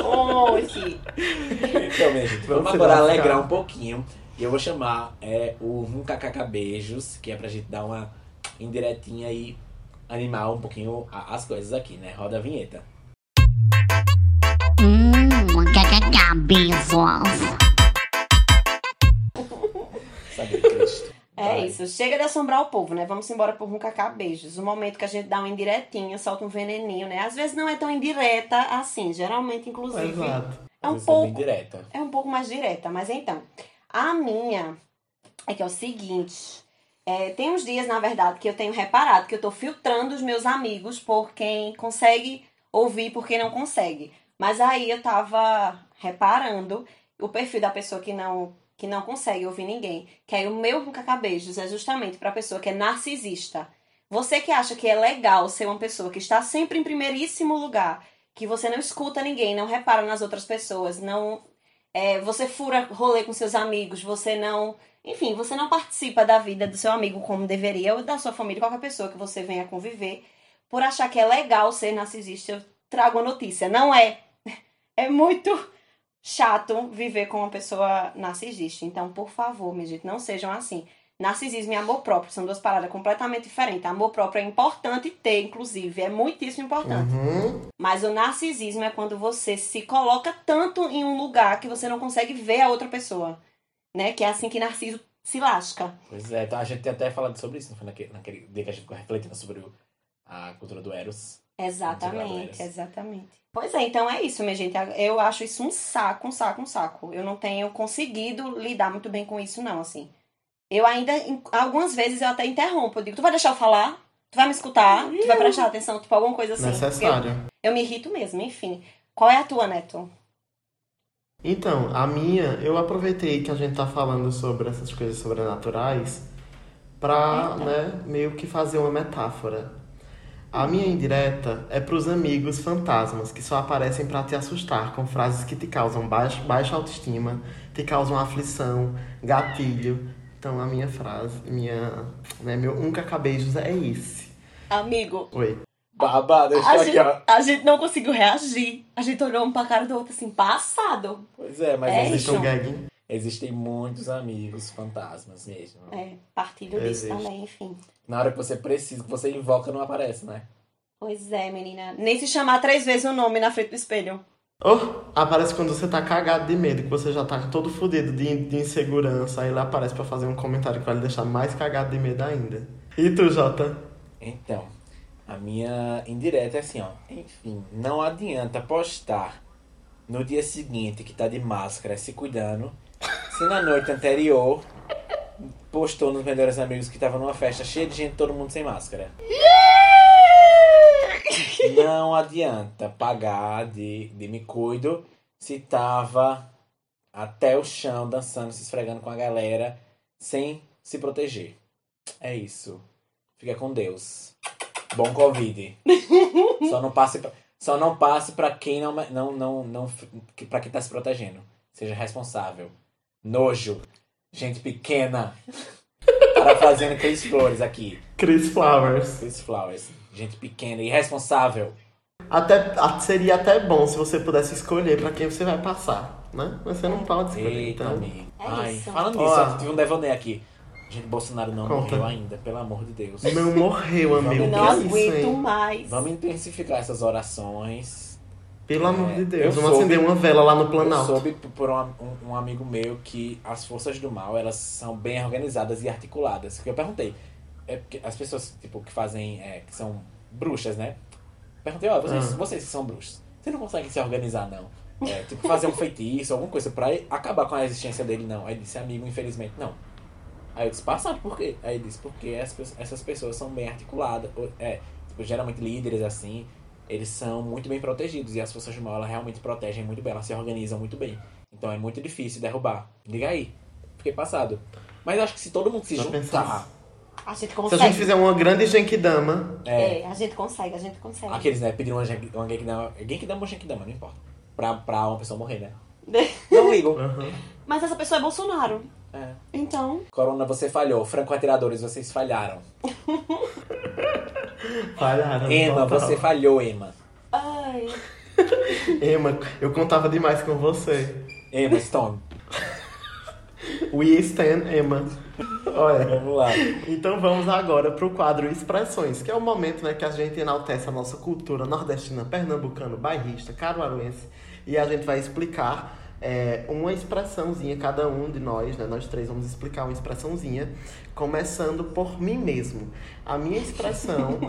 Oxi. Então, minha gente, vamos Vamos agora alegrar um pouquinho. E eu vou chamar é, o Um KKK Beijos, que é pra gente dar uma indiretinha e animar um pouquinho a- as coisas aqui, né? Roda a vinheta. Hum, kkk, beijos. É Vai. isso, chega de assombrar o povo, né? Vamos embora por um cacá beijos. O momento que a gente dá uma indiretinha, solta um veneninho, né? Às vezes não é tão indireta assim, geralmente, inclusive. Exato. É um Às vezes bem pouco. direta. É um pouco mais direta, mas então. A minha é que é o seguinte. é, tem uns dias, na verdade, que eu tenho reparado que eu tô filtrando os meus amigos por quem consegue ouvir e por quem não consegue. Mas aí eu tava reparando o perfil da pessoa que não que não consegue ouvir ninguém. Que aí o meu beijos é justamente pra pessoa que é narcisista. Você que acha que é legal ser uma pessoa que está sempre em primeiríssimo lugar, que você não escuta ninguém, não repara nas outras pessoas, não é, você fura rolê com seus amigos, você não. Enfim, você não participa da vida do seu amigo como deveria, ou da sua família, qualquer pessoa que você venha conviver, por achar que é legal ser narcisista. Eu trago a notícia. Não é. É muito chato viver com uma pessoa narcisista. Então, por favor, minha gente, não sejam assim. Narcisismo e amor próprio são duas paradas completamente diferentes. Amor próprio é importante ter, inclusive, é muitíssimo importante. Uhum. Mas o narcisismo é quando você se coloca tanto em um lugar que você não consegue ver a outra pessoa. Né? Que é assim que Narciso se lasca. Pois é, então a gente tem até falado sobre isso, não foi naquele, naquele dia que a gente ficou refletindo sobre a cultura do Eros. Exatamente, exatamente. Pois é, então é isso, minha gente. Eu acho isso um saco, um saco, um saco. Eu não tenho conseguido lidar muito bem com isso, não, assim. Eu ainda, algumas vezes, eu até interrompo. Eu digo, tu vai deixar eu falar? Tu vai me escutar? Tu vai prestar atenção? Tipo, alguma coisa assim. Necessário. Eu, eu me irrito mesmo, enfim. Qual é a tua, Neto? Então, a minha, eu aproveitei que a gente tá falando sobre essas coisas sobrenaturais pra, Eita. né, meio que fazer uma metáfora. A minha indireta é pros amigos fantasmas que só aparecem pra te assustar com frases que te causam baixo, baixa autoestima, te causam aflição, gatilho. Então, a minha frase, minha, né, meu um cacabeijos é esse. Amigo, Oi. Babado, deixa a eu aqui, gente, ó. a gente não conseguiu reagir. A gente olhou um pra cara do outro assim, passado. Pois é, mas É Vocês estão gagging? Existem muitos amigos fantasmas mesmo. É, partilho disso Existe. também, enfim. Na hora que você precisa, que você invoca, não aparece, né? Pois é, menina. Nem se chamar três vezes o nome na frente do espelho. Oh, aparece quando você tá cagado de medo, que você já tá todo fudido de, de insegurança, aí ele aparece pra fazer um comentário que vai lhe deixar mais cagado de medo ainda. E tu, Jota? Então, a minha indireta é assim, ó. Enfim, não adianta postar no dia seguinte que tá de máscara se cuidando, se na noite anterior postou nos melhores amigos que tava numa festa cheia de gente, todo mundo sem máscara. Não adianta pagar de, de me cuido se tava até o chão dançando, se esfregando com a galera, sem se proteger. É isso. Fica com Deus. Bom Covid. Só não passe pra, só não passe para quem não não não não para quem tá se protegendo. Seja responsável. Nojo. Gente pequena. Parafraseando Chris Flores aqui. Chris Flowers. Chris Flowers. Gente pequena e irresponsável. Até, seria até bom se você pudesse escolher pra quem você vai passar, né? Mas você não pode escolher, Eita, então... amigo. É Ai, isso. falando nisso, Ó. eu tive um devaneio aqui. Gente, Bolsonaro não Conta. morreu ainda, pelo amor de Deus. O meu morreu, amigo. Eu não aguento mais. Vamos intensificar essas orações. Pelo amor É, de eu Deus, vamos soube- acender uma vela lá no Eu Planalto. soube p- por um, um- um amigo meu que as forças do mal, elas são bem organizadas e articuladas. Porque eu perguntei, é porque as pessoas, tipo, que fazem, é, que são bruxas, né? Perguntei, ó, vocês, Ah. vocês que são bruxos, vocês não conseguem se organizar, não? É, tipo, fazer um feitiço, alguma coisa pra acabar com a existência dele, não. Aí ele disse, amigo, infelizmente, não. Aí eu disse, passado por quê? Aí ele disse, porque as essas pessoas são bem articuladas, é, tipo, geralmente líderes, assim, eles são muito bem protegidos e as forças do mal elas realmente protegem muito bem, elas se organizam muito bem. Então é muito difícil derrubar. Diga aí. Fiquei passado. Mas eu acho que se todo mundo se Já juntar, pensou? A gente Se consegue. a gente fizer uma grande Genkidama, é, É, a gente consegue, a gente consegue. aqueles, né, pediram uma uma Genkidama, Genkidama ou Genkidama, não importa. Pra, pra uma pessoa morrer, né? Não ligo. aham. Mas essa pessoa é Bolsonaro. É. Então. Corona, você falhou. Franco atiradores, vocês falharam. falharam. Emma, total. você falhou, Emma. Ai. Emma, eu contava demais com você. Emma Stone. We stand Emma. Olha. Vamos lá. Então vamos agora pro quadro Expressões, que é o momento né, que a gente enaltece a nossa cultura nordestina, pernambucano, bairrista, caruaruense, e a gente vai explicar é, uma expressãozinha, cada um de nós, né, nós três vamos explicar uma expressãozinha, começando por mim mesmo. A minha expressão,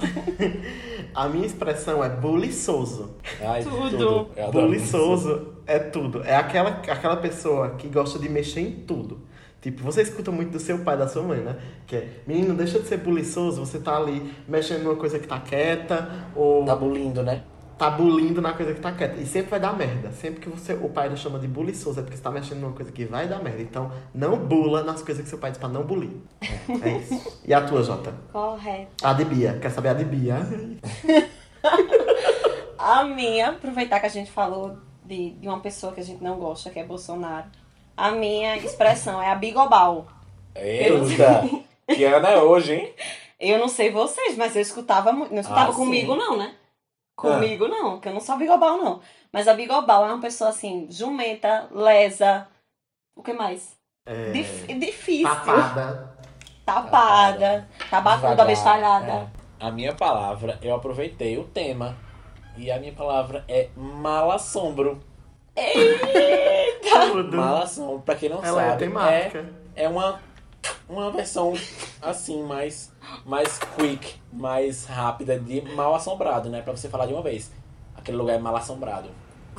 a minha expressão é buliçoso. Ai, Tudo. Buliçoso é tudo. É aquela, aquela pessoa que gosta de mexer em tudo. Tipo, você escuta muito do seu pai, da sua mãe, né? Que é, menino, deixa de ser buliçoso, você tá ali mexendo numa coisa que tá quieta, ou Tá bulindo, né? Tá bulindo na coisa que tá quieta. E sempre vai dar merda. Sempre que você, o pai chama de buliçoso, é porque você tá mexendo numa coisa que vai dar merda. Então, não bula nas coisas que seu pai diz pra não bulir. É isso. E a tua, Jota? Correto. A de Bia. Quer saber a de Bia? A minha, aproveitar que a gente falou de, de uma pessoa que a gente não gosta, que é Bolsonaro. A minha expressão é a bigobal. Eita! que ano é hoje, hein? Eu não sei vocês, mas eu escutava muito. Não escutava Ah, comigo, sim. não, né? Comigo, não, porque eu não sou a bigobal, não. Mas a bigobal é uma pessoa assim, jumenta, lesa. O que mais? É, Dif- difícil. tapada. Tapada. Tabacuda, bestalhada. é. A minha palavra, eu aproveitei o tema. E a minha palavra é malassombro. Tudo. Malassombro, pra quem não Ela é sabe, temática. é, é uma, uma versão assim, mais, mais quick, mais rápida de mal assombrado, né? Pra você falar de uma vez. Aquele lugar é mal assombrado.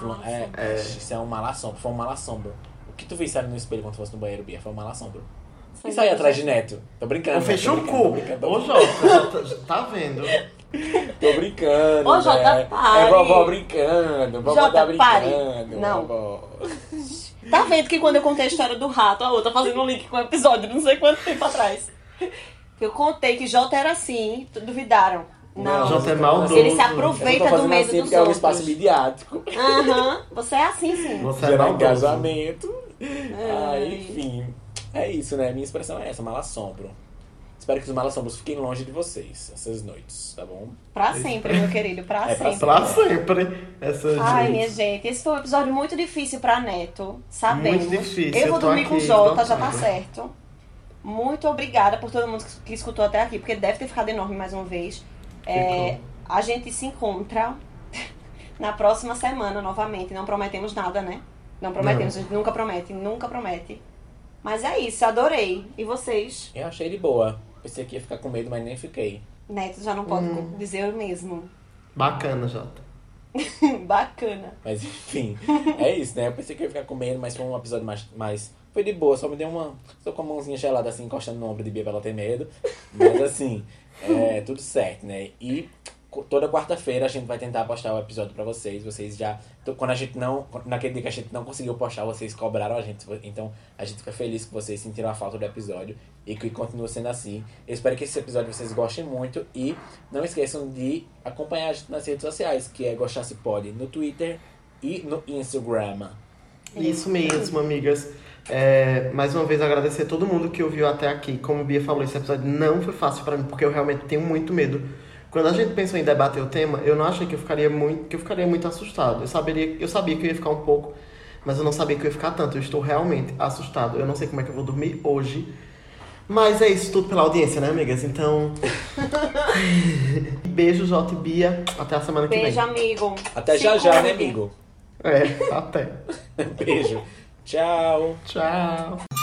Mal é, É. Isso é um mal assombro, foi um mal assombro. O que tu visse ali no espelho quando tu fosse no banheiro, Bia? Foi um mal assombro. Foi aí mesmo. atrás de Neto. Tô brincando. Né? fecha Tô o cu. Ô, tá- tá vendo? Tô brincando. Ô, Jota, né? pare. É vovó brincando. Vovó Jota, tá brincando. pare. Não. vovó. Tá vendo que quando eu contei a história do rato, a outra fazendo um link com o episódio, não sei quanto tempo atrás. Eu contei que Jota era assim, duvidaram. Não. Jota é maldoso. Ele se Eu não tô aproveita do medo assim dos porque é um outros. espaço midiático. Aham, você é assim sim. Você é Gerar maldoso. engajamento. Ah, enfim. É isso, né? Minha expressão é essa, malassombro. Espero que os malassombros fiquem longe de vocês essas noites, tá bom? Pra sempre, meu querido, pra É pra sempre. Pra sempre. Essa Ai, gente. minha gente, esse foi um episódio muito difícil pra Neto, sabemos. Muito difícil, Eu vou dormir com o aqui Jota, já tá certo. Muito obrigada por todo mundo que- escutou até aqui, porque deve ter ficado enorme mais uma vez. É, a gente se encontra na próxima semana novamente. Não prometemos nada, né? Não prometemos, a gente nunca promete, nunca promete. Mas é isso, adorei. E vocês? Eu achei de boa. Pensei que ia ficar com medo, mas nem fiquei. Neto já não pode Hum. dizer o mesmo. Bacana, Jota. Bacana. Mas enfim, é isso, né? Eu pensei que eu ia ficar com medo, mas foi um episódio mais. mais... Foi de boa, só me deu uma. Tô com a mãozinha gelada assim, encostando no ombro de Bia pra ela ter medo. Mas assim, é tudo certo, né? E toda quarta-feira a gente vai tentar postar o episódio pra vocês. Vocês já. To- Quando a gente não. Naquele dia que a gente não conseguiu postar, vocês cobraram a gente. Então a gente fica feliz que vocês sentiram a falta do episódio e que continue sendo assim. Eu espero que esse episódio vocês gostem muito e não esqueçam de acompanhar a gente nas redes sociais, que é Gostar Se Pode, no Twitter e no Instagram. Isso mesmo, amigas. É, mais uma vez agradecer a todo mundo que ouviu até aqui. Como Bia falou, esse episódio não foi fácil pra mim, porque eu realmente tenho muito medo. Quando a gente pensou em debater o tema, eu não achei que eu ficaria muito, que eu ficaria muito assustado. Eu saberia, eu sabia que eu ia ficar um pouco, mas eu não sabia que eu ia ficar tanto. Eu estou realmente assustado. Eu não sei como é que eu vou dormir hoje. Mas é isso tudo pela audiência, né, amigas? Então. Beijo, Jota e Bia. Até a semana que Beijo, vem. amigo. Até Se já já, né, cuide. amigo? É, até. Beijo. Tchau. Tchau.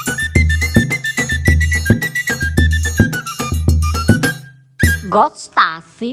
Gostasse